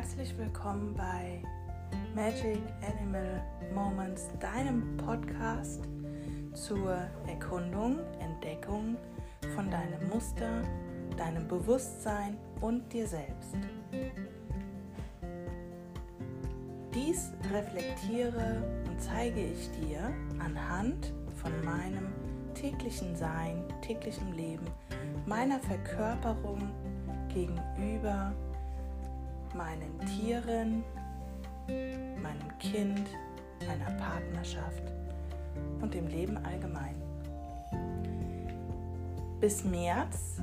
herzlich willkommen bei Magic Animal Moments, deinem Podcast zur Erkundung, Entdeckung von deinem Muster, deinem Bewusstsein und dir selbst. Dies reflektiere und zeige ich dir anhand von meinem täglichen Sein, täglichem Leben, meiner Verkörperung gegenüber meinen Tieren, meinem Kind, meiner Partnerschaft und dem Leben allgemein. Bis März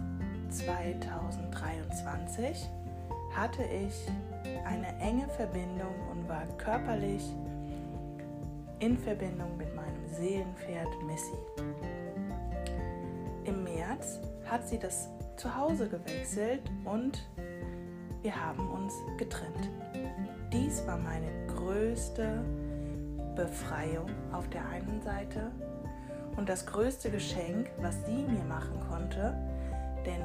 2023 hatte ich eine enge Verbindung und war körperlich in Verbindung mit meinem Seelenpferd Missy. Im März hat sie das Zuhause gewechselt und wir haben uns getrennt. Dies war meine größte Befreiung auf der einen Seite und das größte Geschenk, was sie mir machen konnte, denn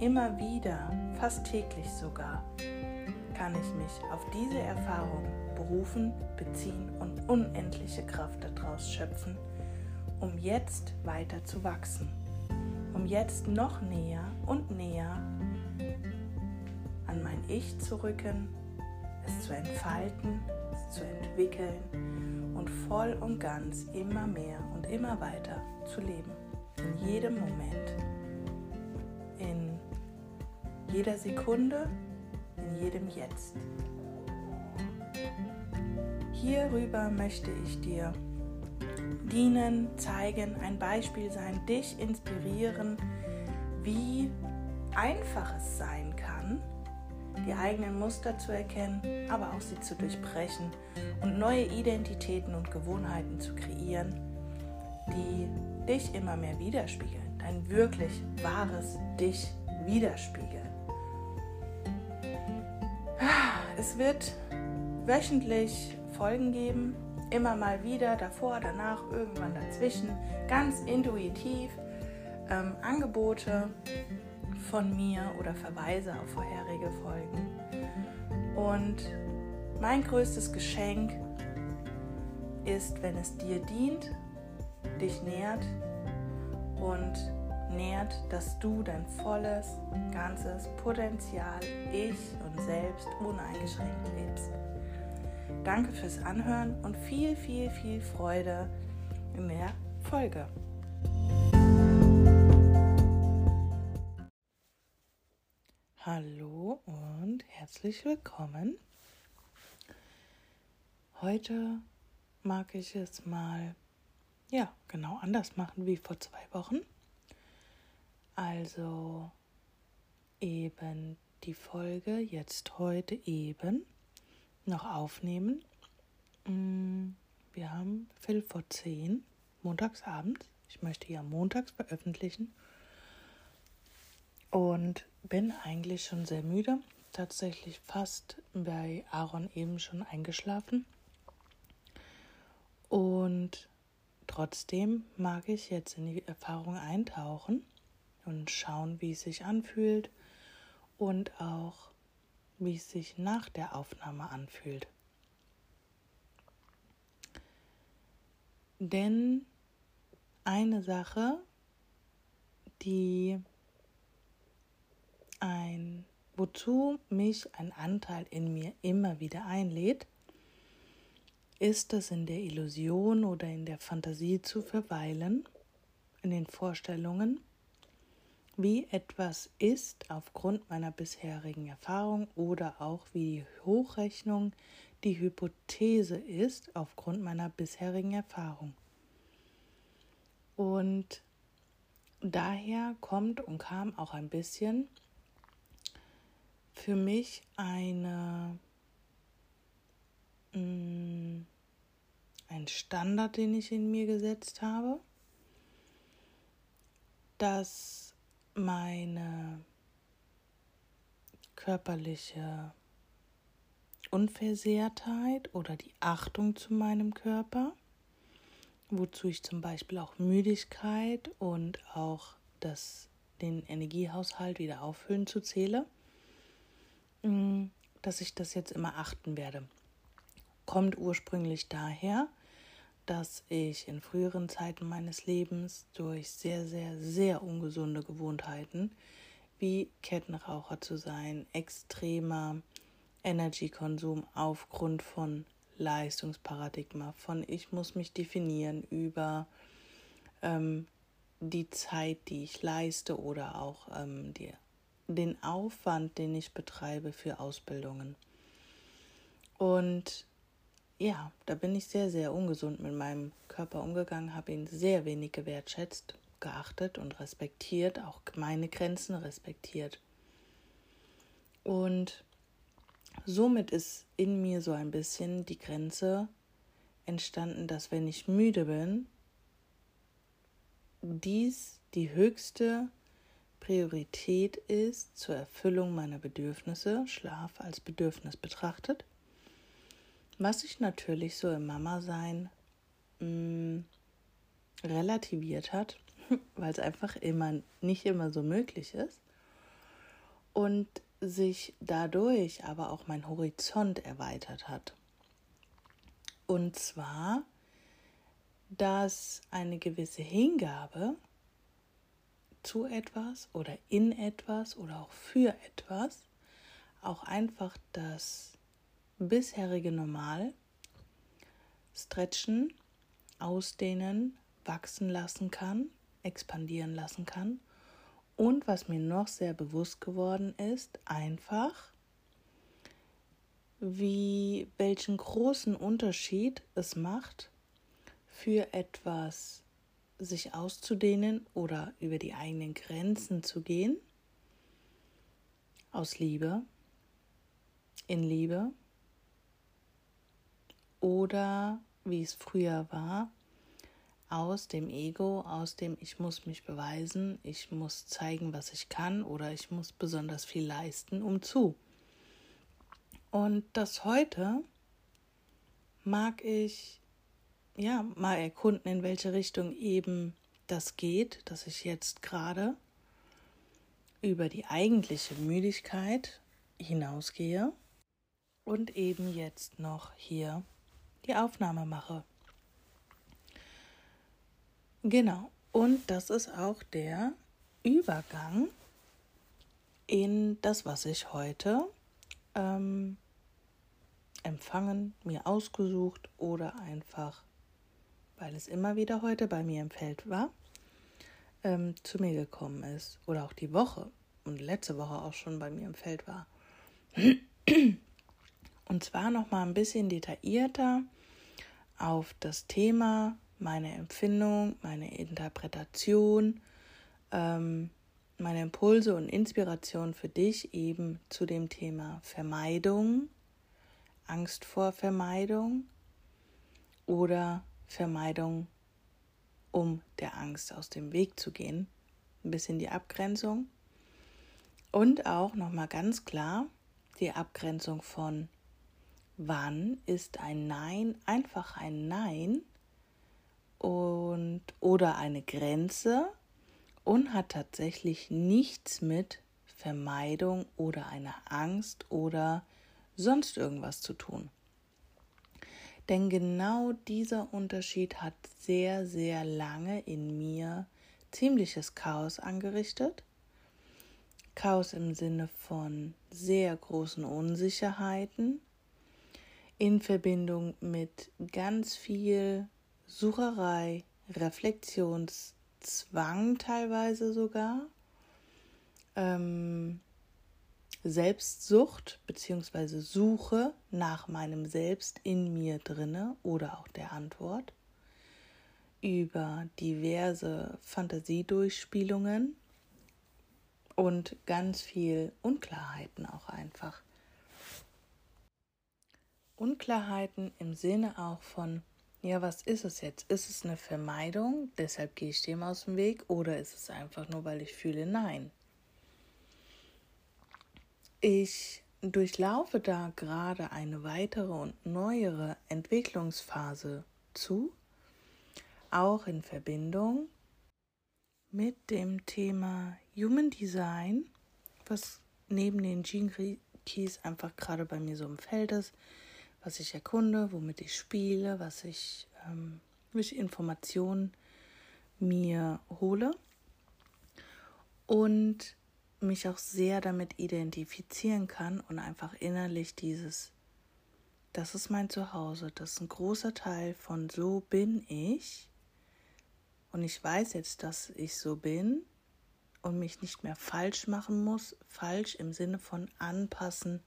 immer wieder, fast täglich sogar, kann ich mich auf diese Erfahrung berufen, beziehen und unendliche Kraft daraus schöpfen, um jetzt weiter zu wachsen, um jetzt noch näher und näher an mein Ich zu rücken, es zu entfalten, es zu entwickeln und voll und ganz immer mehr und immer weiter zu leben. In jedem Moment, in jeder Sekunde, in jedem Jetzt. Hierüber möchte ich dir dienen, zeigen, ein Beispiel sein, dich inspirieren, wie einfach es sein die eigenen Muster zu erkennen, aber auch sie zu durchbrechen und neue Identitäten und Gewohnheiten zu kreieren, die dich immer mehr widerspiegeln, dein wirklich wahres Dich widerspiegeln. Es wird wöchentlich Folgen geben, immer mal wieder, davor, danach, irgendwann dazwischen, ganz intuitiv ähm, Angebote von mir oder Verweise auf vorherige Folgen. Und mein größtes Geschenk ist, wenn es dir dient, dich nährt und nährt, dass du dein volles, ganzes Potenzial, Ich und Selbst uneingeschränkt lebst. Danke fürs Anhören und viel, viel, viel Freude in der Folge. Hallo und herzlich willkommen. Heute mag ich es mal ja, genau anders machen wie vor zwei Wochen. Also eben die Folge jetzt heute eben noch aufnehmen. Mm, wir haben Viertel vor zehn, montagsabends. Ich möchte ja montags veröffentlichen. Und bin eigentlich schon sehr müde. Tatsächlich fast bei Aaron eben schon eingeschlafen. Und trotzdem mag ich jetzt in die Erfahrung eintauchen und schauen, wie es sich anfühlt und auch, wie es sich nach der Aufnahme anfühlt. Denn eine Sache, die ein, wozu mich ein Anteil in mir immer wieder einlädt, ist es in der Illusion oder in der Fantasie zu verweilen, in den Vorstellungen, wie etwas ist aufgrund meiner bisherigen Erfahrung oder auch wie die Hochrechnung die Hypothese ist aufgrund meiner bisherigen Erfahrung. Und daher kommt und kam auch ein bisschen für mich eine, mm, ein Standard, den ich in mir gesetzt habe, dass meine körperliche Unversehrtheit oder die Achtung zu meinem Körper, wozu ich zum Beispiel auch Müdigkeit und auch das, den Energiehaushalt wieder auffüllen zu zähle, dass ich das jetzt immer achten werde. Kommt ursprünglich daher, dass ich in früheren Zeiten meines Lebens durch sehr, sehr, sehr ungesunde Gewohnheiten wie Kettenraucher zu sein, extremer Energiekonsum aufgrund von Leistungsparadigma, von ich muss mich definieren über ähm, die Zeit, die ich leiste oder auch ähm, die, den Aufwand, den ich betreibe für Ausbildungen. Und ja, da bin ich sehr, sehr ungesund mit meinem Körper umgegangen, habe ihn sehr wenig gewertschätzt, geachtet und respektiert, auch meine Grenzen respektiert. Und somit ist in mir so ein bisschen die Grenze entstanden, dass wenn ich müde bin, dies die höchste Priorität ist zur Erfüllung meiner Bedürfnisse, Schlaf als Bedürfnis betrachtet was sich natürlich so im Mama-Sein mm, relativiert hat, weil es einfach immer nicht immer so möglich ist. Und sich dadurch aber auch mein Horizont erweitert hat. Und zwar, dass eine gewisse Hingabe zu etwas oder in etwas oder auch für etwas auch einfach das bisherige Normal stretchen, ausdehnen, wachsen lassen kann, expandieren lassen kann. Und was mir noch sehr bewusst geworden ist, einfach, wie welchen großen Unterschied es macht, für etwas sich auszudehnen oder über die eigenen Grenzen zu gehen, aus Liebe, in Liebe oder wie es früher war, aus dem Ego, aus dem ich muss mich beweisen, ich muss zeigen, was ich kann oder ich muss besonders viel leisten, um zu. Und das heute mag ich ja mal erkunden, in welche Richtung eben das geht, dass ich jetzt gerade über die eigentliche Müdigkeit hinausgehe und eben jetzt noch hier die Aufnahme mache. Genau, und das ist auch der Übergang in das, was ich heute ähm, empfangen, mir ausgesucht oder einfach, weil es immer wieder heute bei mir im Feld war, ähm, zu mir gekommen ist. Oder auch die Woche und letzte Woche auch schon bei mir im Feld war. Und zwar noch mal ein bisschen detaillierter auf das Thema, meine Empfindung, meine Interpretation, ähm, meine Impulse und Inspiration für dich eben zu dem Thema Vermeidung, Angst vor Vermeidung oder Vermeidung, um der Angst aus dem Weg zu gehen. Ein bisschen die Abgrenzung. Und auch nochmal ganz klar die Abgrenzung von wann ist ein Nein einfach ein Nein und oder eine Grenze und hat tatsächlich nichts mit Vermeidung oder einer Angst oder sonst irgendwas zu tun. Denn genau dieser Unterschied hat sehr, sehr lange in mir ziemliches Chaos angerichtet. Chaos im Sinne von sehr großen Unsicherheiten, in Verbindung mit ganz viel Sucherei, Reflexionszwang teilweise sogar, ähm, Selbstsucht bzw. Suche nach meinem Selbst in mir drinne oder auch der Antwort über diverse Fantasiedurchspielungen und ganz viel Unklarheiten auch einfach. Unklarheiten im Sinne auch von, ja, was ist es jetzt? Ist es eine Vermeidung, deshalb gehe ich dem aus dem Weg, oder ist es einfach nur, weil ich fühle, nein? Ich durchlaufe da gerade eine weitere und neuere Entwicklungsphase zu, auch in Verbindung mit dem Thema Human Design, was neben den Gene Kies einfach gerade bei mir so im Feld ist, was ich erkunde, womit ich spiele, was ich, ähm, welche Informationen mir hole. Und mich auch sehr damit identifizieren kann und einfach innerlich dieses, das ist mein Zuhause, das ist ein großer Teil von so bin ich und ich weiß jetzt, dass ich so bin und mich nicht mehr falsch machen muss, falsch im Sinne von anpassen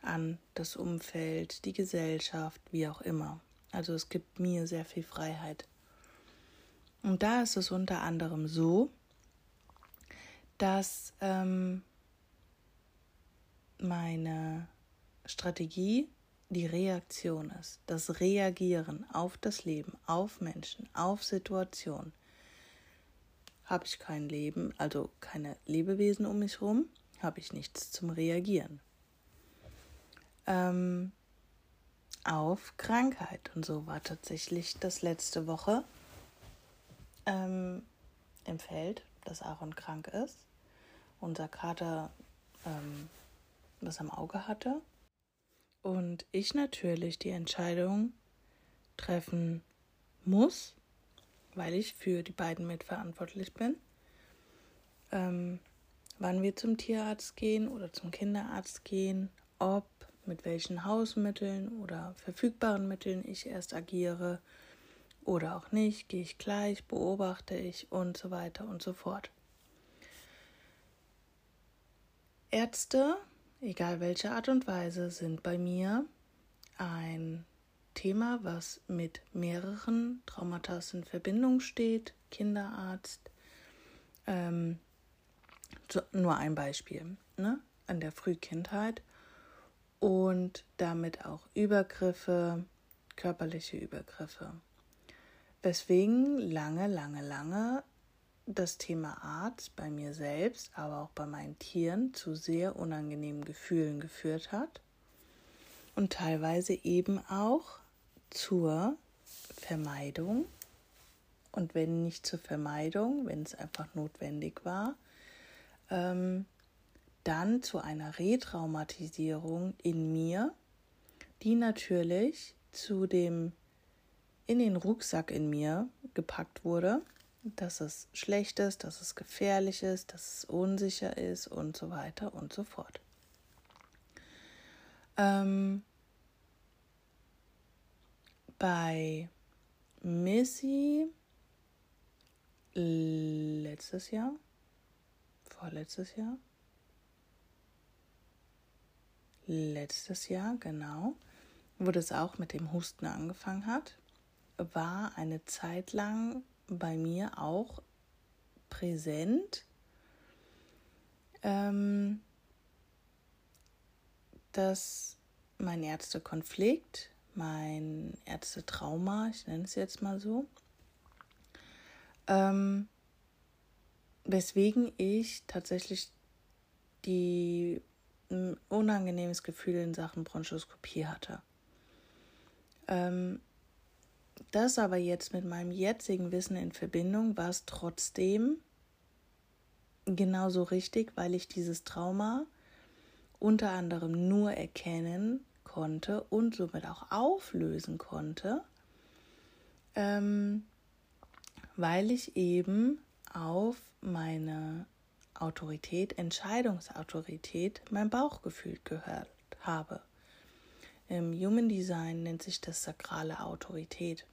an das Umfeld, die Gesellschaft, wie auch immer. Also es gibt mir sehr viel Freiheit. Und da ist es unter anderem so, dass ähm, meine Strategie die Reaktion ist, das Reagieren auf das Leben, auf Menschen, auf Situationen. Habe ich kein Leben, also keine Lebewesen um mich herum, habe ich nichts zum Reagieren. Ähm, auf Krankheit und so war tatsächlich das letzte Woche ähm, im Feld, dass Aaron krank ist. Unser Kater ähm, was am Auge hatte. Und ich natürlich die Entscheidung treffen muss, weil ich für die beiden mitverantwortlich bin, ähm, wann wir zum Tierarzt gehen oder zum Kinderarzt gehen, ob, mit welchen Hausmitteln oder verfügbaren Mitteln ich erst agiere oder auch nicht, gehe ich gleich, beobachte ich und so weiter und so fort. Ärzte, egal welche Art und Weise, sind bei mir ein Thema, was mit mehreren Traumata in Verbindung steht. Kinderarzt. Ähm, so, nur ein Beispiel ne? an der Frühkindheit und damit auch Übergriffe, körperliche Übergriffe. Weswegen lange, lange, lange das Thema Arzt bei mir selbst, aber auch bei meinen Tieren zu sehr unangenehmen Gefühlen geführt hat. Und teilweise eben auch zur Vermeidung. Und wenn nicht zur Vermeidung, wenn es einfach notwendig war, ähm, dann zu einer Retraumatisierung in mir, die natürlich zu dem in den Rucksack in mir gepackt wurde, dass es schlecht ist, dass es gefährlich ist, dass es unsicher ist und so weiter und so fort. Ähm, bei Missy letztes Jahr, vorletztes Jahr, letztes Jahr, genau, wo das auch mit dem Husten angefangen hat, war eine Zeit lang bei mir auch präsent, ähm, dass mein Ärztekonflikt mein Ärztetrauma, ich nenne es jetzt mal so, ähm, weswegen ich tatsächlich die ein unangenehmes Gefühl in Sachen Bronchoskopie hatte. Ähm, das aber jetzt mit meinem jetzigen Wissen in Verbindung war es trotzdem genauso richtig, weil ich dieses Trauma unter anderem nur erkennen konnte und somit auch auflösen konnte, ähm, weil ich eben auf meine Autorität, Entscheidungsautorität, mein Bauchgefühl gehört habe. Im Human Design nennt sich das sakrale Autorität.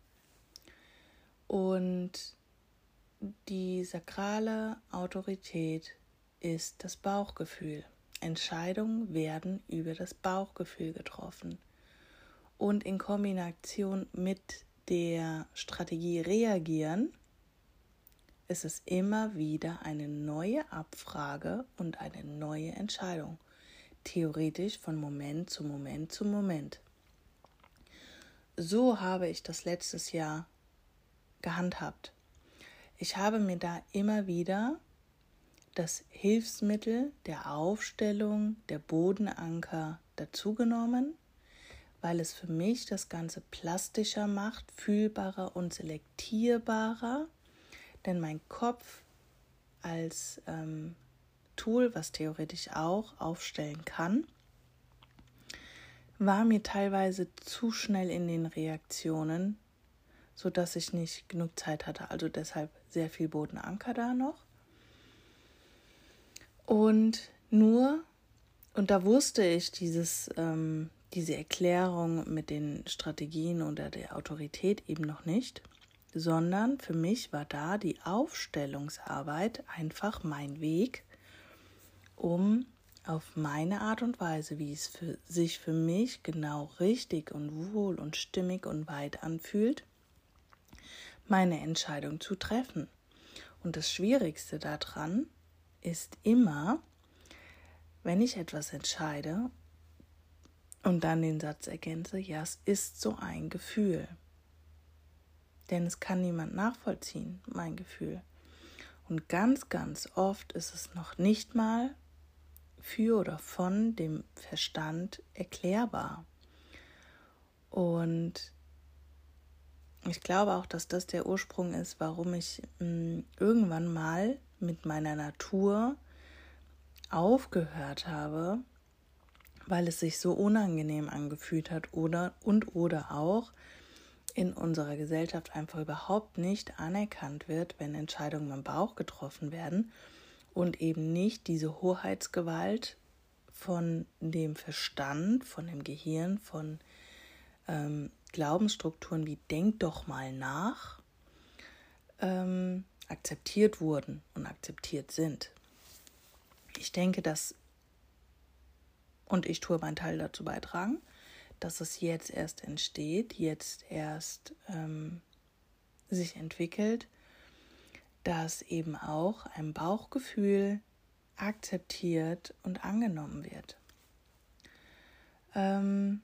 Und die sakrale Autorität ist das Bauchgefühl. Entscheidungen werden über das Bauchgefühl getroffen. Und in Kombination mit der Strategie reagieren, ist es immer wieder eine neue Abfrage und eine neue Entscheidung. Theoretisch von Moment zu Moment zu Moment. So habe ich das letztes Jahr gehandhabt. Ich habe mir da immer wieder das Hilfsmittel der Aufstellung der Bodenanker dazugenommen, weil es für mich das Ganze plastischer macht, fühlbarer und selektierbarer, denn mein Kopf als ähm, Tool, was theoretisch auch aufstellen kann, war mir teilweise zu schnell in den Reaktionen, sodass ich nicht genug Zeit hatte. Also deshalb sehr viel Bodenanker da noch. Und nur, und da wusste ich dieses, ähm, diese Erklärung mit den Strategien oder der Autorität eben noch nicht, sondern für mich war da die Aufstellungsarbeit einfach mein Weg, um auf meine Art und Weise, wie es für sich für mich genau richtig und wohl und stimmig und weit anfühlt, meine Entscheidung zu treffen. Und das Schwierigste daran ist immer, wenn ich etwas entscheide und dann den Satz ergänze, ja, es ist so ein Gefühl. Denn es kann niemand nachvollziehen, mein Gefühl. Und ganz, ganz oft ist es noch nicht mal für oder von dem Verstand erklärbar. Und ich glaube auch, dass das der Ursprung ist, warum ich mh, hm, irgendwann mal mit meiner Natur aufgehört habe, weil es sich so unangenehm angefühlt hat oder und oder auch in unserer Gesellschaft einfach überhaupt nicht anerkannt wird, wenn Entscheidungen im Bauch getroffen werden und eben nicht diese Hoheitsgewalt von dem Verstand, von dem Gehirn, von ähm, Glaubensstrukturen wie denk doch mal nach, ähm, akzeptiert wurden und akzeptiert sind. Ich denke, dass, und ich tue meinen Teil dazu beitragen, dass es jetzt erst entsteht, jetzt erst ähm, sich entwickelt, dass eben auch ein Bauchgefühl akzeptiert und angenommen wird. Ähm,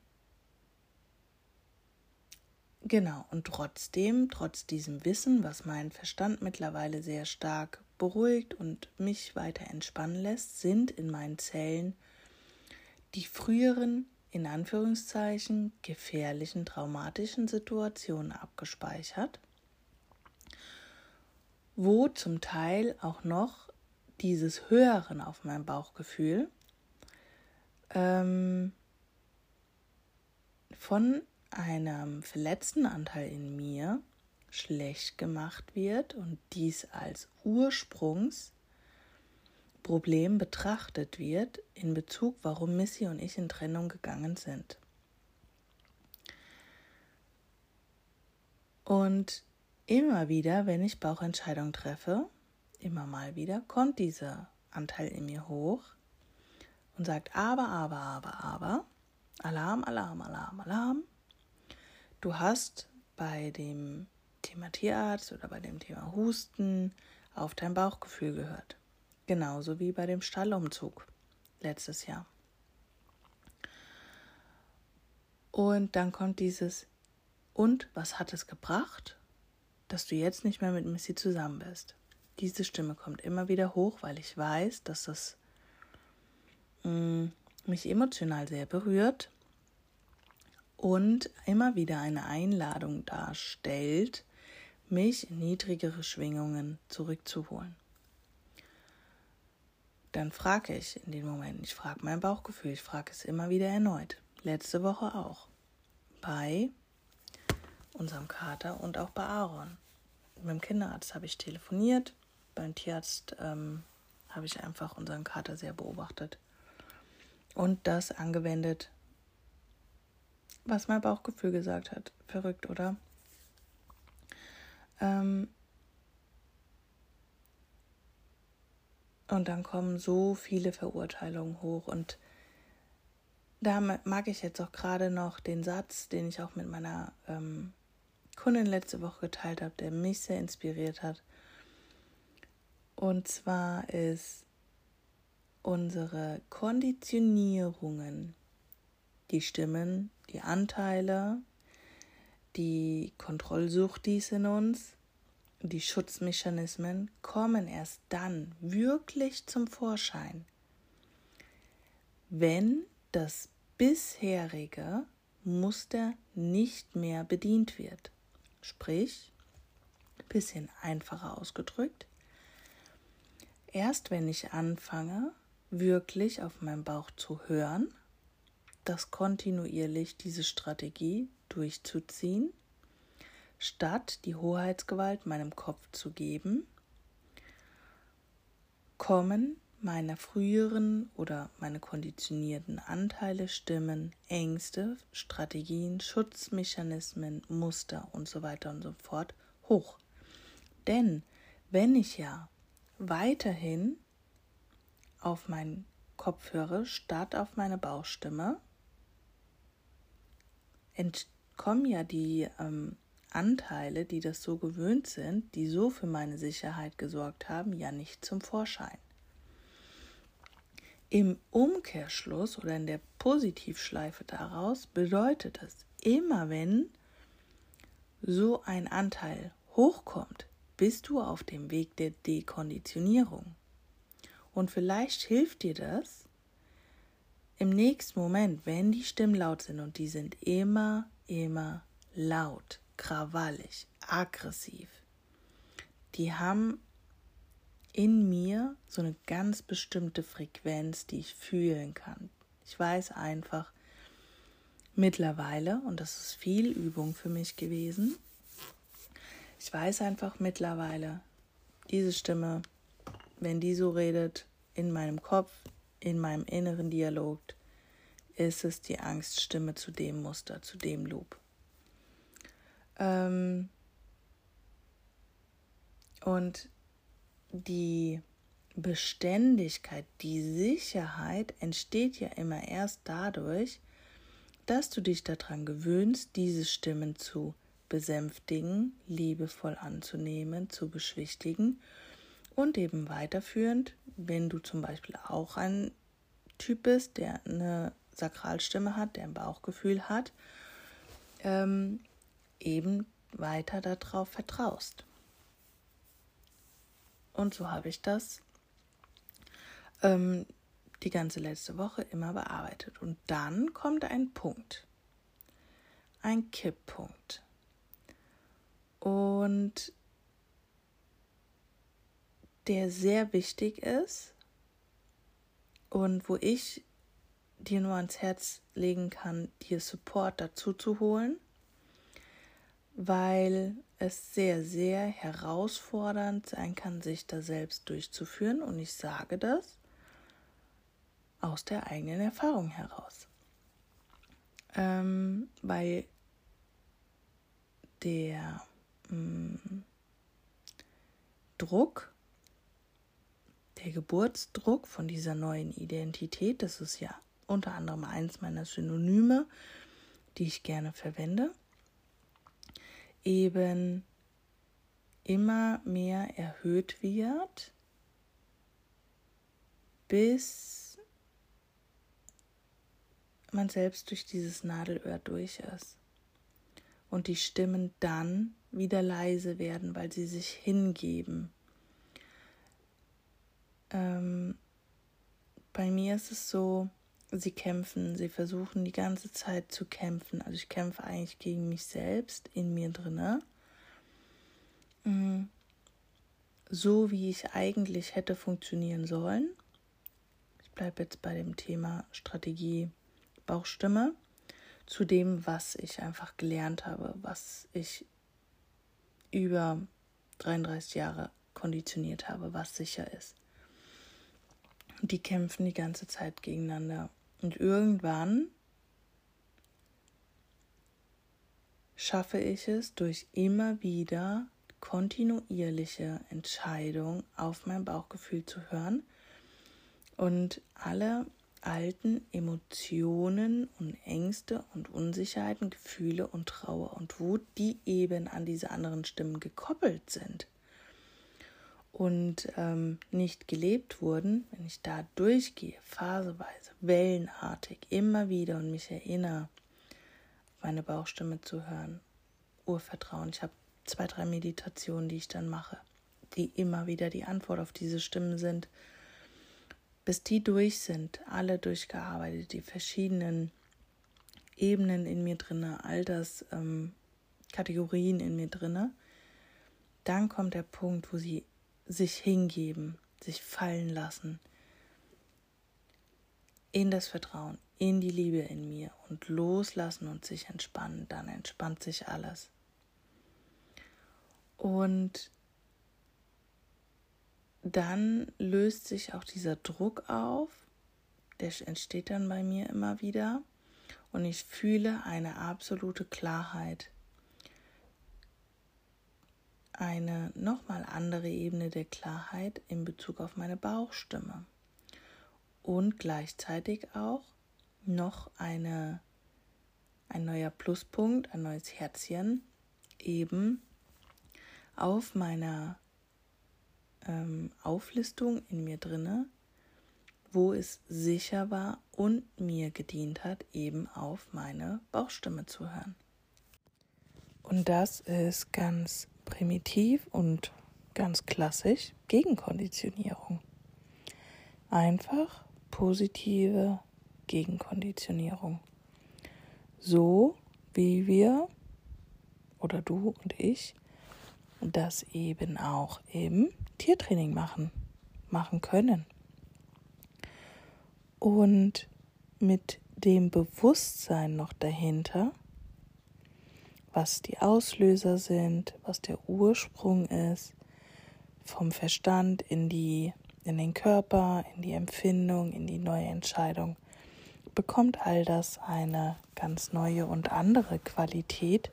genau, und trotzdem, trotz diesem Wissen, was mein Verstand mittlerweile sehr stark beruhigt und mich weiter entspannen lässt, sind in meinen Zellen die früheren in Anführungszeichen gefährlichen, traumatischen Situationen abgespeichert, wo zum Teil auch noch dieses Hören auf mein Bauchgefühl ähm, von einem verletzten Anteil in mir schlecht gemacht wird und dies als Ursprungs Problem betrachtet wird in Bezug, warum Missy und ich in Trennung gegangen sind. Und immer wieder, wenn ich Bauchentscheidungen treffe, immer mal wieder, kommt dieser Anteil in mir hoch und sagt aber, aber, aber, aber, Alarm, Alarm, Alarm, Alarm. Du hast bei dem Thema Tierarzt oder bei dem Thema Husten auf dein Bauchgefühl gehört. Genauso wie bei dem Stallumzug letztes Jahr. Und dann kommt dieses, und was hat es gebracht, dass du jetzt nicht mehr mit Missy zusammen bist? Diese Stimme kommt immer wieder hoch, weil ich weiß, dass das mm, mich emotional sehr berührt und immer wieder eine Einladung darstellt, mich in niedrigere Schwingungen zurückzuholen dann frage ich in den Momenten, ich frage mein Bauchgefühl, ich frage es immer wieder erneut. Letzte Woche auch. Bei unserem Kater und auch bei Aaron. Mit dem Kinderarzt habe ich telefoniert, beim Tierarzt ähm, habe ich einfach unseren Kater sehr beobachtet und das angewendet, was mein Bauchgefühl gesagt hat. Verrückt, oder? Ähm, Und dann kommen so viele Verurteilungen hoch. Und da mag ich jetzt auch gerade noch den Satz, den ich auch mit meiner ähm, Kundin letzte Woche geteilt habe, der mich sehr inspiriert hat. Und zwar ist unsere Konditionierungen, die Stimmen, die Anteile, die Kontrollsucht, die es in uns die Schutzmechanismen kommen erst dann wirklich zum Vorschein, wenn das bisherige Muster nicht mehr bedient wird. Sprich, bisschen einfacher ausgedrückt, erst wenn ich anfange, wirklich auf meinen Bauch zu hören das kontinuierlich diese Strategie durchzuziehen, statt die Hoheitsgewalt meinem Kopf zu geben, kommen meine früheren oder meine konditionierten Anteile, Stimmen, Ängste, Strategien, Schutzmechanismen, Muster und so weiter und so fort hoch. Denn wenn ich ja weiterhin auf meinen Kopf höre statt auf meine Bauchstimme, entkommen ja die ähm, Anteile, die das so gewöhnt sind, die so für meine Sicherheit gesorgt haben, ja nicht zum Vorschein. Im Umkehrschluss oder in der Positivschleife daraus bedeutet es, immer wenn so ein Anteil hochkommt, bist du auf dem Weg der Dekonditionierung. Und vielleicht hilft dir das im nächsten Moment, wenn die Stimmen laut sind und die sind immer, immer laut, krawallig, aggressiv. Die haben in mir so eine ganz bestimmte Frequenz, die ich fühlen kann. Ich weiß einfach mittlerweile, und das ist viel Übung für mich gewesen, ich weiß einfach mittlerweile, diese Stimme, wenn die so redet, in meinem Kopf, in meinem inneren Dialog, ist es die Angststimme zu dem Muster, zu dem Loop. Ähm und die Beständigkeit, die Sicherheit entsteht ja immer erst dadurch, dass du dich daran gewöhnst, diese Stimmen zu besänftigen, liebevoll anzunehmen, zu beschwichtigen und eben weiterführend, wenn du zum Beispiel auch ein Typ bist, der eine Sakralstimme hat, der ein Bauchgefühl hat, ähm, eben weiter darauf vertraust. Und so habe ich das ähm, die ganze letzte Woche immer bearbeitet. Und dann kommt ein Punkt, ein Kipppunkt. Und der sehr wichtig ist und wo ich dir nur ans Herz legen kann, dir Support dazu zu holen, weil es sehr, sehr herausfordernd sein kann, sich da selbst durchzuführen. Und ich sage das aus der eigenen Erfahrung heraus. Ähm, weil der Mm, Druck, der Geburtsdruck von dieser neuen Identität, das ist ja unter anderem eins meiner Synonyme, die ich gerne verwende, eben immer mehr erhöht wird, bis man selbst durch dieses Nadelöhr durch ist und die Stimmen dann wieder leise werden, weil sie sich hingeben. Ähm, bei mir ist es so, sie kämpfen, sie versuchen die ganze Zeit zu kämpfen. Also ich kämpfe eigentlich gegen mich selbst in mir drinne. Mm, so wie ich eigentlich hätte funktionieren sollen. Ich bleibe jetzt bei dem Thema Strategie Bauchstimme zu dem, was ich einfach gelernt habe, was ich über 33 Jahre konditioniert habe, was sicher ist. Die kämpfen die ganze Zeit gegeneinander. Und irgendwann schaffe ich es durch immer wieder kontinuierliche Entscheidung auf mein Bauchgefühl zu hören und alle alten Emotionen und Ängste und Unsicherheiten, Gefühle und Trauer und Wut, die eben an diese anderen Stimmen gekoppelt sind und ähm, nicht gelebt wurden, wenn ich da durchgehe, phaseweise, wellenartig, immer wieder und mich erinnere, meine Bauchstimme zu hören, Urvertrauen. Ich habe zwei, drei Meditationen, die ich dann mache, die immer wieder die Antwort auf diese Stimmen sind bis die durch sind, alle durchgearbeitet, die verschiedenen Ebenen in mir drinne, Alterskategorien ähm, in mir drinne, dann kommt der Punkt, wo sie sich hingeben, sich fallen lassen. In das Vertrauen, in die Liebe in mir und loslassen und sich entspannen, dann entspannt sich alles. Und dann löst sich auch dieser Druck auf, der entsteht dann bei mir immer wieder. Und ich fühle eine absolute Klarheit, eine nochmal andere Ebene der Klarheit in Bezug auf meine Bauchstimme und gleichzeitig auch noch eine, ein neuer Pluspunkt, ein neues Herzchen eben auf meiner ähm, Auflistung in mir drinne, wo es sicher war und mir gedient hat, eben auf meine Bauchstimme zu hören. Und das ist ganz primitiv und ganz klassisch Gegenkonditionierung. Einfach positive Gegenkonditionierung. So wie wir oder du und ich das eben auch im Tiertraining machen, machen können. Und mit dem Bewusstsein noch dahinter, was die Auslöser sind, was der Ursprung ist, vom Verstand in die in den Körper, in die Empfindung, in die neue Entscheidung, bekommt all das eine ganz neue und andere Qualität,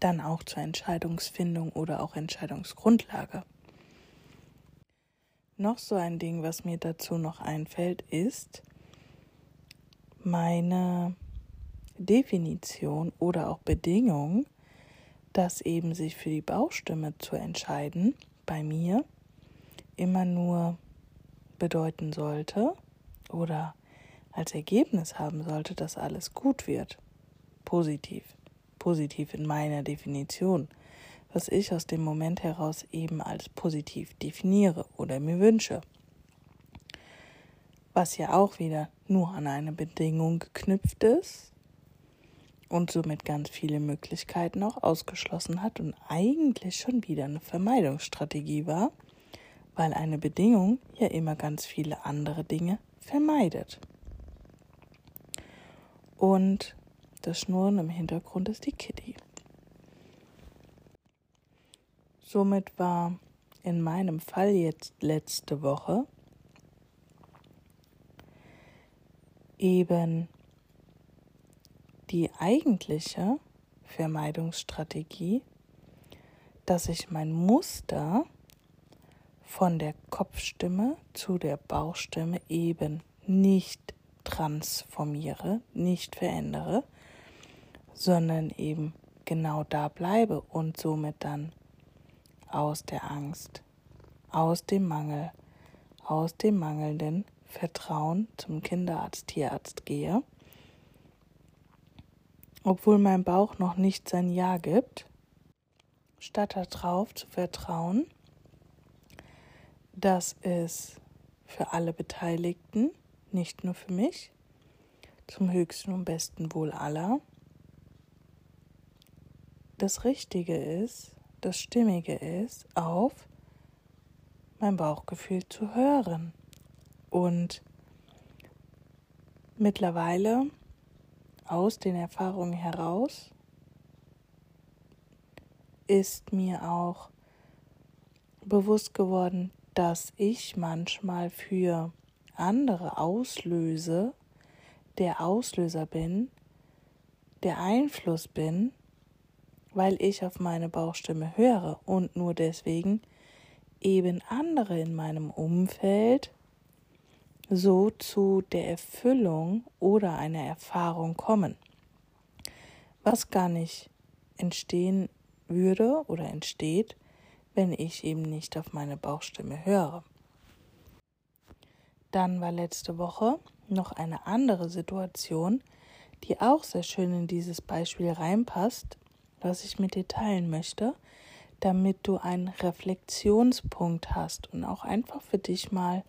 dann auch zur Entscheidungsfindung oder auch Entscheidungsgrundlage. Noch so ein Ding, was mir dazu noch einfällt, ist meine Definition oder auch Bedingung, dass eben sich für die Baustimme zu entscheiden, bei mir immer nur bedeuten sollte oder als Ergebnis haben sollte, dass alles gut wird. Positiv. Positiv in meiner Definition was ich aus dem Moment heraus eben als positiv definiere oder mir wünsche. Was ja auch wieder nur an eine Bedingung geknüpft ist und somit ganz viele Möglichkeiten auch ausgeschlossen hat und eigentlich schon wieder eine Vermeidungsstrategie war, weil eine Bedingung ja immer ganz viele andere Dinge vermeidet. Und das Schnurren im Hintergrund ist die Kitty. Somit war in meinem Fall jetzt letzte Woche eben die eigentliche Vermeidungsstrategie, dass ich mein Muster von der Kopfstimme zu der Bauchstimme eben nicht transformiere, nicht verändere, sondern eben genau da bleibe und somit dann aus der Angst, aus dem Mangel, aus dem mangelnden Vertrauen zum Kinderarzt, Tierarzt gehe, obwohl mein Bauch noch nicht sein Ja gibt, statt darauf zu vertrauen, dass es für alle Beteiligten, nicht nur für mich, zum höchsten und besten Wohl aller, das Richtige ist, das Stimmige ist, auf mein Bauchgefühl zu hören. Und mittlerweile aus den Erfahrungen heraus ist mir auch bewusst geworden, dass ich manchmal für andere auslöse, der Auslöser bin, der Einfluss bin weil ich auf meine Bauchstimme höre und nur deswegen eben andere in meinem Umfeld so zu der Erfüllung oder einer Erfahrung kommen, was gar nicht entstehen würde oder entsteht, wenn ich eben nicht auf meine Bauchstimme höre. Dann war letzte Woche noch eine andere Situation, die auch sehr schön in dieses Beispiel reinpasst, was ich mit dir teilen möchte, damit du einen Reflexionspunkt hast und auch einfach für dich mal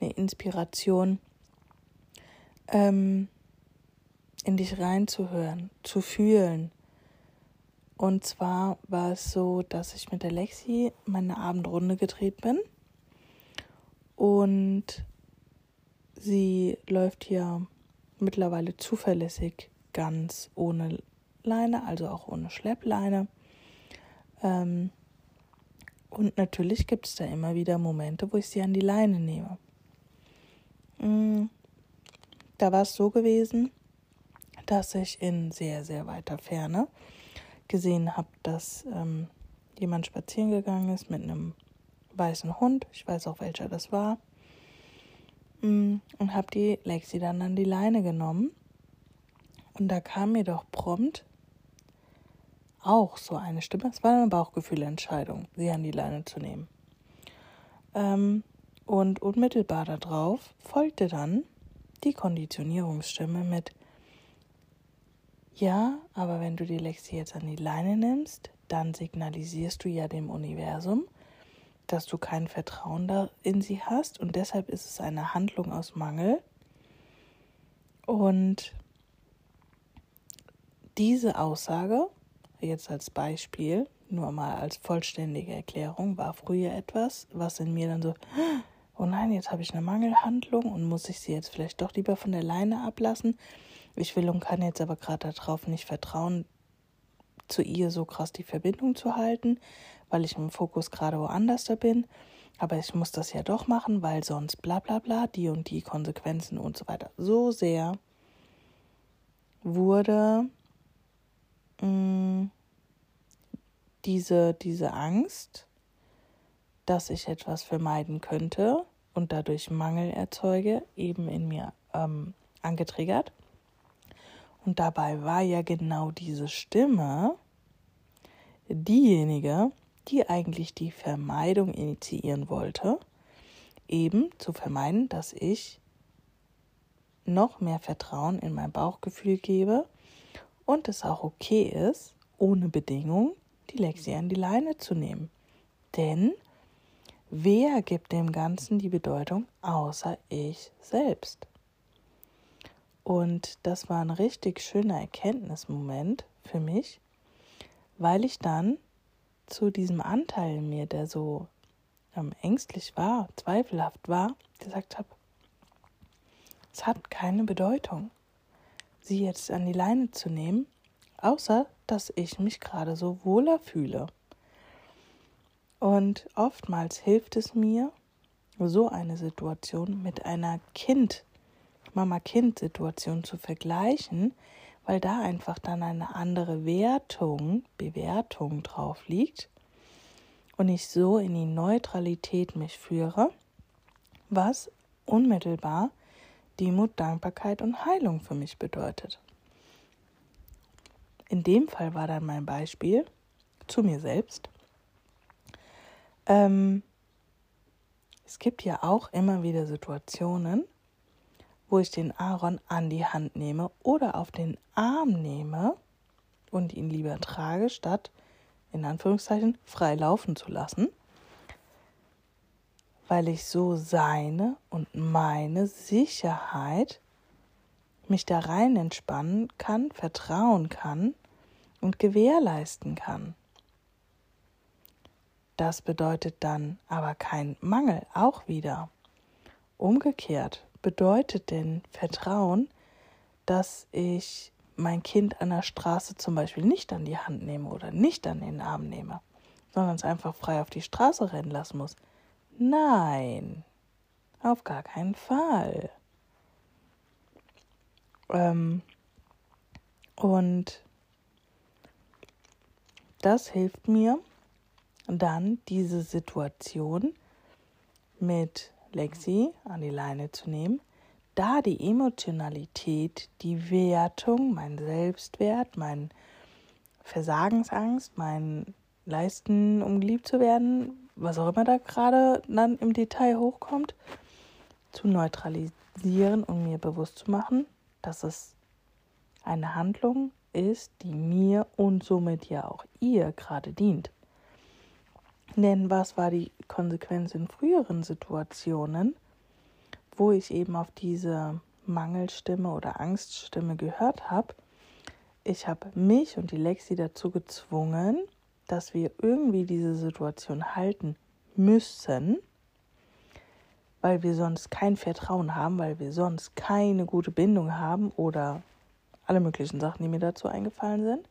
eine Inspiration ähm, in dich reinzuhören, zu fühlen. Und zwar war es so, dass ich mit der Lexi meine Abendrunde gedreht bin und sie läuft hier mittlerweile zuverlässig ganz ohne Leine, also auch ohne Schleppleine. Ähm, und natürlich gibt es da immer wieder Momente, wo ich sie an die Leine nehme. Mm, da war es so gewesen, dass ich in sehr, sehr weiter Ferne gesehen habe, dass ähm, jemand spazieren gegangen ist mit einem weißen Hund. Ich weiß auch, welcher das war. Mm, und habe die Lexi dann an die Leine genommen. Und da kam mir doch prompt auch so eine Stimme. Es war eine Bauchgefühlentscheidung, sie an die Leine zu nehmen. Ähm, und unmittelbar darauf folgte dann die Konditionierungsstimme mit Ja, aber wenn du die Lexi jetzt an die Leine nimmst, dann signalisierst du ja dem Universum, dass du kein Vertrauen in sie hast und deshalb ist es eine Handlung aus Mangel. Und diese Aussage, jetzt als Beispiel, nur mal als vollständige Erklärung, war früher etwas, was in mir dann so, oh nein, jetzt habe ich eine Mangelhandlung und muss ich sie jetzt vielleicht doch lieber von der Leine ablassen. Ich will und kann jetzt aber gerade darauf nicht vertrauen, zu ihr so krass die Verbindung zu halten, weil ich im Fokus gerade woanders da bin. Aber ich muss das ja doch machen, weil sonst bla bla bla, die und die Konsequenzen und so weiter. So sehr wurde mh, mm, diese, diese Angst, dass ich etwas vermeiden könnte und dadurch Mangel erzeuge, eben in mir ähm, angetriggert. Und dabei war ja genau diese Stimme diejenige, die eigentlich die Vermeidung initiieren wollte, eben zu vermeiden, dass ich noch mehr Vertrauen in mein Bauchgefühl gebe und es auch okay ist, ohne Bedingung die Lexi an die Leine zu nehmen. Denn wer gibt dem Ganzen die Bedeutung außer ich selbst? Und das war ein richtig schöner Erkenntnismoment für mich, weil ich dann zu diesem Anteil in mir, der so ähm, ängstlich war, zweifelhaft war, gesagt habe, es hat keine Bedeutung, sie jetzt an die Leine zu nehmen, außer dass ich mich gerade so wohler fühle. Und oftmals hilft es mir, so eine Situation mit einer Kind, Mama-Kind-Situation zu vergleichen, weil da einfach dann eine andere Wertung, Bewertung drauf liegt und ich so in die Neutralität mich führe, was unmittelbar Demut, Dankbarkeit und Heilung für mich bedeutet. In dem Fall war dann mein Beispiel zu mir selbst. Ähm, es gibt ja auch immer wieder Situationen, wo ich den Aaron an die Hand nehme oder auf den Arm nehme und ihn lieber trage, statt in Anführungszeichen frei laufen zu lassen, weil ich so seine und meine Sicherheit mich da rein entspannen kann, vertrauen kann und gewährleisten kann. Das bedeutet dann aber kein Mangel, auch wieder. Umgekehrt bedeutet denn Vertrauen, dass ich mein Kind an der Straße zum Beispiel nicht an die Hand nehme oder nicht an den Arm nehme, sondern es einfach frei auf die Straße rennen lassen muss. Nein, auf gar keinen Fall. Ähm, und das hilft mir dann, diese Situation mit Lexi an die Leine zu nehmen, da die Emotionalität, die Wertung, mein Selbstwert, mein Versagensangst, mein Leisten, um geliebt zu werden, was auch immer da gerade dann im Detail hochkommt, zu neutralisieren und mir bewusst zu machen, dass es eine Handlung ist, die mir und somit ja auch ihr gerade dient. Denn was war die Konsequenz in früheren Situationen, wo ich eben auf diese Mangelstimme oder Angststimme gehört habe? Ich habe mich und die Lexi dazu gezwungen, dass wir irgendwie diese Situation halten müssen, weil wir sonst kein Vertrauen haben, weil wir sonst keine gute Bindung haben oder alle möglichen Sachen, die mir dazu eingefallen sind.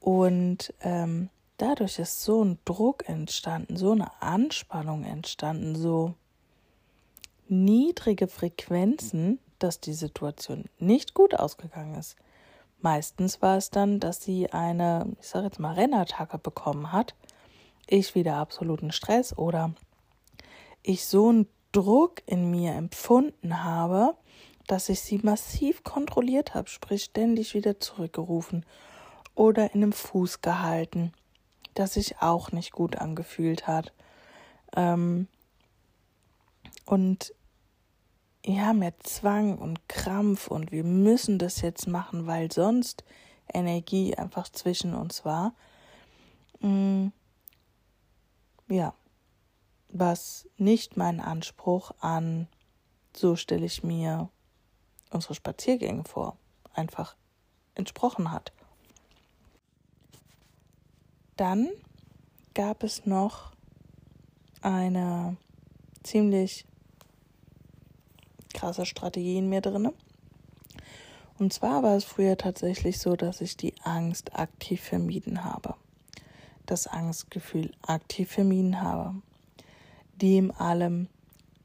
Und ähm, dadurch ist so ein Druck entstanden, so eine Anspannung entstanden, so niedrige Frequenzen, dass die Situation nicht gut ausgegangen ist. Meistens war es dann, dass sie eine, ich sage jetzt mal, Rennattacke bekommen hat, ich wieder absoluten Stress oder ich so einen Druck in mir empfunden habe, dass ich sie massiv kontrolliert habe, sprich ständig wieder zurückgerufen oder in einem Fuß gehalten, das sich auch nicht gut angefühlt hat. Ähm, und ja, mehr Zwang und Krampf und wir müssen das jetzt machen, weil sonst Energie einfach zwischen uns war. Mm, ja, was nicht meinen Anspruch an, so stelle ich mir unsere Spaziergänge vor, einfach entsprochen hat. Dann gab es noch eine ziemlich krasse Strategie in mir drin. Und zwar war es früher tatsächlich so, dass ich die Angst aktiv vermieden habe. Das Angstgefühl aktiv vermieden habe. Dem allem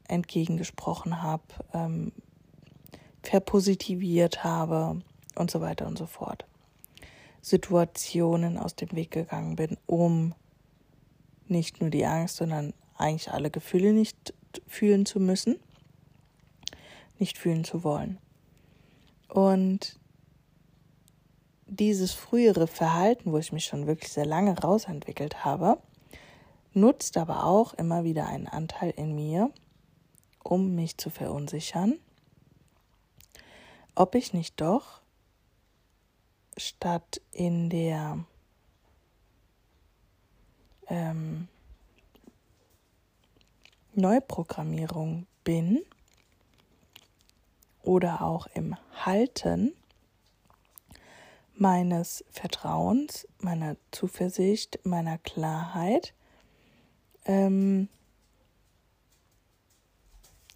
entgegengesprochen habe, ähm, verpositiviert habe und so weiter und so fort. Situationen aus dem Weg gegangen bin, um nicht nur die Angst, sondern eigentlich alle Gefühle nicht fühlen zu müssen nicht fühlen zu wollen. Und dieses frühere Verhalten, wo ich mich schon wirklich sehr lange rausentwickelt habe, nutzt aber auch immer wieder einen Anteil in mir, um mich zu verunsichern, ob ich nicht doch statt in der ähm, Neuprogrammierung bin, oder auch im Halten meines Vertrauens, meiner Zuversicht, meiner Klarheit, ähm,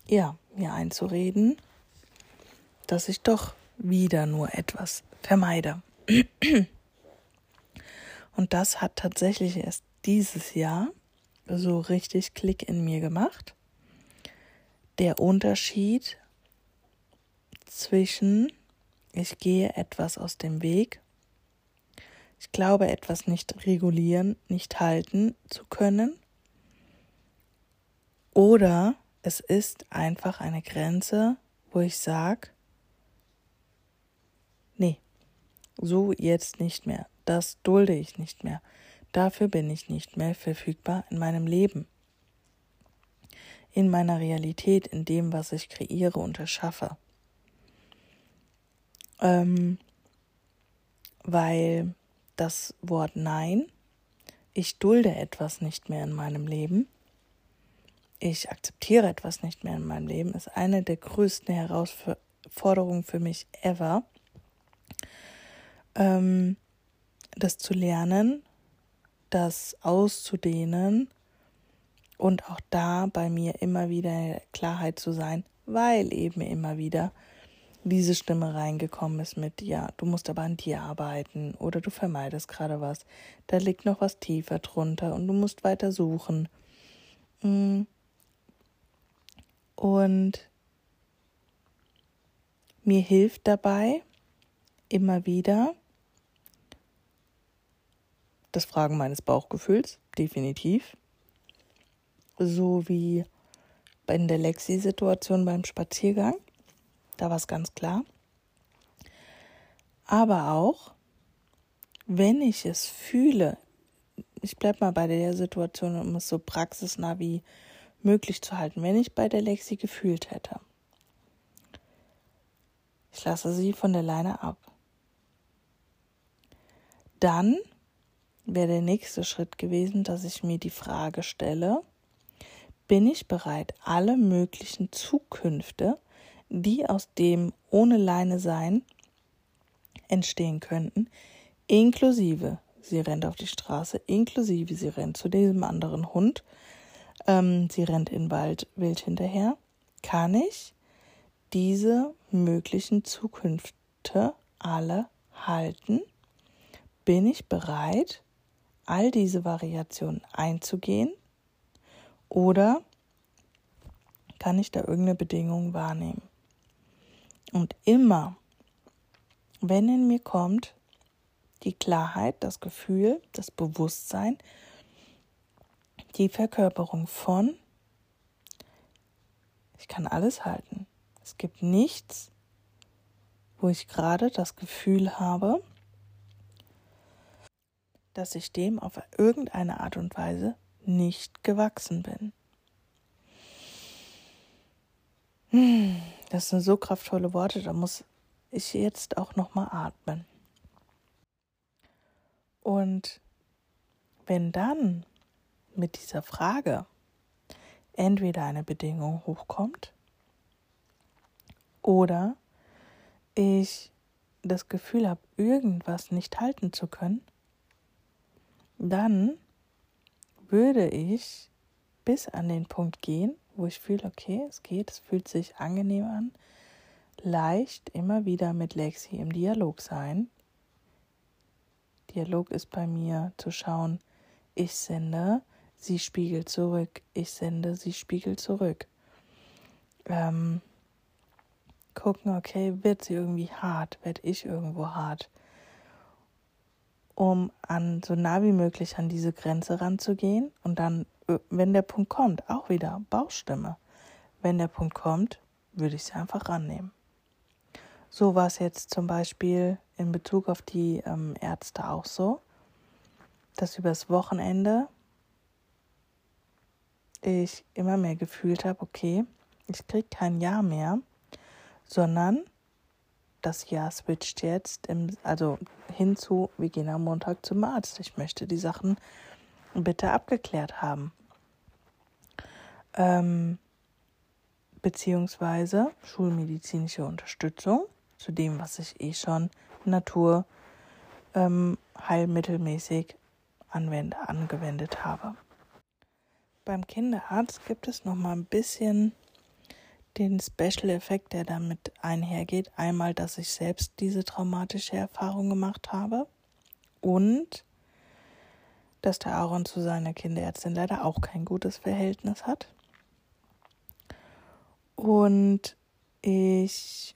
ja, mir einzureden, dass ich doch wieder nur etwas vermeide. Und das hat tatsächlich erst dieses Jahr so richtig Klick in mir gemacht. Der Unterschied zwischen ich gehe etwas aus dem Weg, ich glaube etwas nicht regulieren, nicht halten zu können, oder es ist einfach eine Grenze, wo ich sage, so jetzt nicht mehr, das dulde ich nicht mehr, dafür bin ich nicht mehr verfügbar in meinem Leben, in meiner Realität, in dem, was ich kreiere und erschaffe. Ähm, weil das Wort Nein, ich dulde etwas nicht mehr in meinem Leben, ich akzeptiere etwas nicht mehr in meinem Leben, ist eine der größten Herausforderungen für mich ever. Ähm, das zu lernen, das auszudehnen und auch da bei mir immer wieder Klarheit zu sein, weil eben immer wieder diese Stimme reingekommen ist mit, ja, du musst aber an dir arbeiten oder du vermeidest gerade was, da liegt noch was tiefer drunter und du musst weiter suchen. Mm. Und mir hilft dabei immer wieder das Fragen meines Bauchgefühls, definitiv. So wie in der Lexi-Situation beim Spaziergang da war es ganz klar. Aber auch, wenn ich es fühle, ich bleibe mal bei der Situation, um es so praxisnah wie möglich zu halten, wenn ich bei der Lexi gefühlt hätte. Ich lasse sie von der Leine ab. Dann wäre der nächste Schritt gewesen, dass ich mir die Frage stelle, bin ich bereit, alle möglichen Zukünfte die aus dem ohne Leine sein entstehen könnten, inklusive sie rennt auf die Straße, inklusive sie rennt zu diesem anderen Hund, ähm, sie rennt in Wald wild hinterher, kann ich diese möglichen Zukünfte alle halten? Bin ich bereit, all diese Variationen einzugehen? Oder kann ich da irgendeine Bedingung wahrnehmen? Und immer, wenn in mir kommt die Klarheit, das Gefühl, das Bewusstsein, die Verkörperung von, ich kann alles halten. Es gibt nichts, wo ich gerade das Gefühl habe, dass ich dem auf irgendeine Art und Weise nicht gewachsen bin. Hm, das sind so kraftvolle Worte, da muss ich jetzt auch noch mal atmen. Und wenn dann mit dieser Frage entweder eine Bedingung hochkommt oder ich das Gefühl habe, irgendwas nicht halten zu können, dann würde ich bis an den Punkt gehen, wo ich fühle, okay, es geht, es fühlt sich angenehm an, leicht immer wieder mit Lexi im Dialog sein. Dialog ist bei mir zu schauen, ich sende, sie spiegelt zurück, ich sende, sie spiegelt zurück. Ähm, gucken, okay, wird sie irgendwie hart, werde ich irgendwo hart, um an so nah wie möglich an diese Grenze ranzugehen und dann, äh, wenn der Punkt kommt, auch wieder Bauchstimme. Wenn der Punkt kommt, würde ich sie einfach rannehmen. So war es jetzt zum Beispiel in Bezug auf die ähm, Ärzte auch so, dass übers Wochenende ich immer mehr gefühlt habe, okay, ich kriege kein Ja mehr, sondern das Jahr switcht jetzt, im, also hinzu, wir gehen am Montag zum Arzt. Ich möchte die Sachen bitte abgeklärt haben. Ähm, beziehungsweise schulmedizinische Unterstützung zu dem, was ich eh schon Natur ähm, heilmittelmäßig anwende, angewendet habe. Beim Kinderarzt gibt es noch mal ein bisschen den Special-Effekt, der damit einhergeht. Einmal, dass ich selbst diese traumatische Erfahrung gemacht habe und dass der Aaron zu seiner Kinderärztin leider auch kein gutes Verhältnis hat. Und ich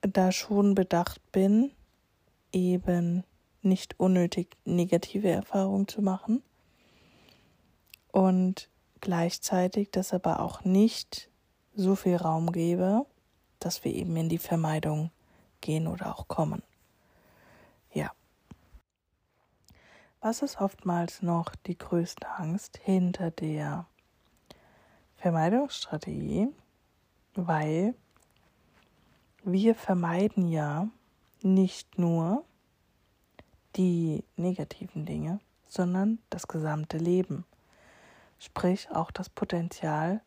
da schon bedacht bin, eben nicht unnötig negative Erfahrungen zu machen. Und gleichzeitig das aber auch nicht so viel Raum gebe, dass wir eben in die Vermeidung gehen oder auch kommen. Ja. Was ist oftmals noch die größte Angst hinter der Vermeidungsstrategie? Weil wir vermeiden ja nicht nur die negativen Dinge, sondern das gesamte Leben sprich auch das Potenzial,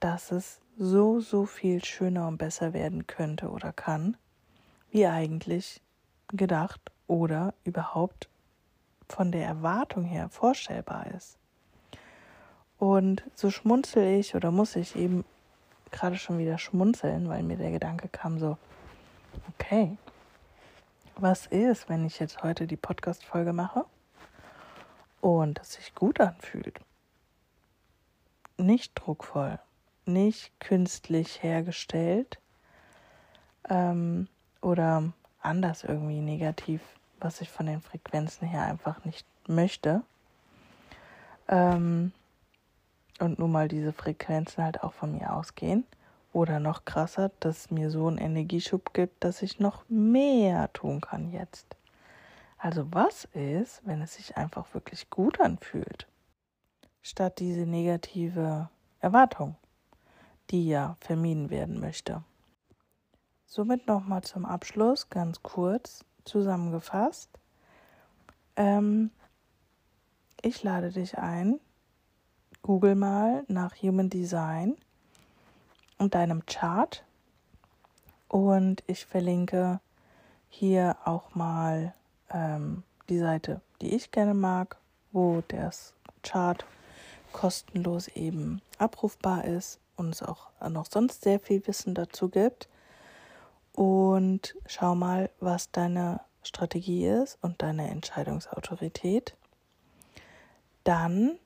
dass es so, so viel schöner und besser werden könnte oder kann, wie eigentlich gedacht oder überhaupt von der Erwartung her vorstellbar ist. Und so schmunzel ich oder muss ich eben gerade schon wieder schmunzeln, weil mir der Gedanke kam so, okay, was ist, wenn ich jetzt heute die Podcast-Folge mache und es sich gut anfühlt? Nicht druckvoll, nicht künstlich hergestellt ähm, oder anders irgendwie negativ, was ich von den Frequenzen her einfach nicht möchte. Ähm, und nun mal diese Frequenzen halt auch von mir ausgehen. Oder noch krasser, dass mir so einen Energieschub gibt, dass ich noch mehr tun kann jetzt. Also was ist, wenn es sich einfach wirklich gut anfühlt? Statt diese negative Erwartung, die ja vermieden werden möchte. Somit nochmal zum Abschluss ganz kurz zusammengefasst. Ähm, ich lade dich ein, google mal nach Human Design und deinem Chart und ich verlinke hier auch mal ähm, die Seite, die ich gerne mag, wo das Chart kostenlos eben abrufbar ist und es auch noch sonst sehr viel Wissen dazu gibt. Und schau mal, was deine Strategie ist und deine Entscheidungsautorität. Dann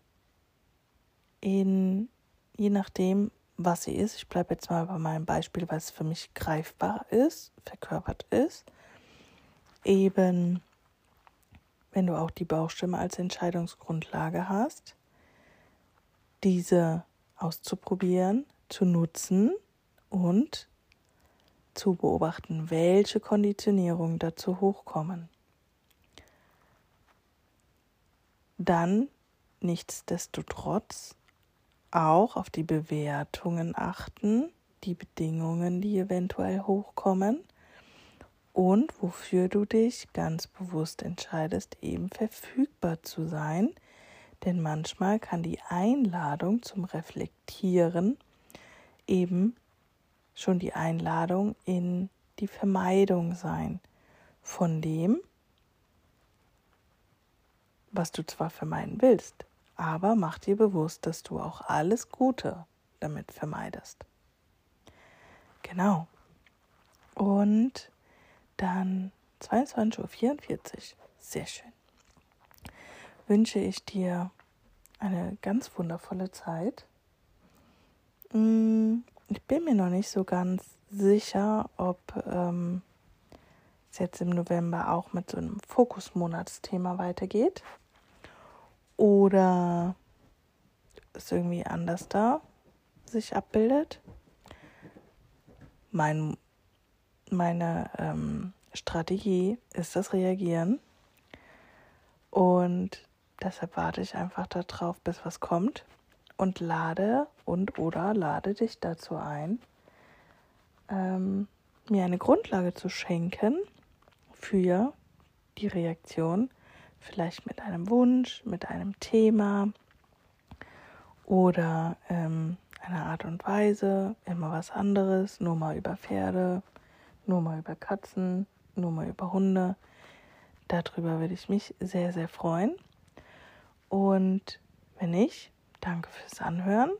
in je nachdem, was sie ist, ich bleibe jetzt mal bei meinem Beispiel, es für mich greifbar ist, verkörpert ist, eben wenn du auch die Bauchstimme als Entscheidungsgrundlage hast, diese auszuprobieren, zu nutzen und zu beobachten, welche Konditionierungen dazu hochkommen. Dann nichtsdestotrotz auch auf die Bewertungen achten, die Bedingungen, die eventuell hochkommen und wofür du dich ganz bewusst entscheidest, eben verfügbar zu sein. Denn manchmal kann die Einladung zum Reflektieren eben schon die Einladung in die Vermeidung sein von dem, was du zwar vermeiden willst, aber mach dir bewusst, dass du auch alles Gute damit vermeidest. Genau. Und dann 22.44 Uhr. Sehr schön. Wünsche ich dir eine ganz wundervolle Zeit. Mm, ich bin mir noch nicht so ganz sicher, ob ähm, es jetzt im November auch mit so einem Fokusmonatsthema weitergeht oder es irgendwie anders da sich abbildet. Mein, meine ähm, Strategie ist das Reagieren und deshalb warte ich einfach darauf, bis was kommt und lade und oder lade dich dazu ein, ähm, mir eine Grundlage zu schenken für die Reaktion vielleicht mit einem Wunsch, mit einem Thema oder ähm, einer Art und Weise, immer was anderes, nur mal über Pferde, nur mal über Katzen, nur mal über Hunde. Darüber würde ich mich sehr, sehr freuen. Und wenn nicht, danke fürs Anhören,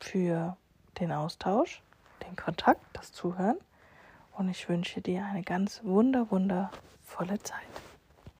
für den Austausch, den Kontakt, das Zuhören. Und ich wünsche dir eine ganz wunder, wundervolle Zeit.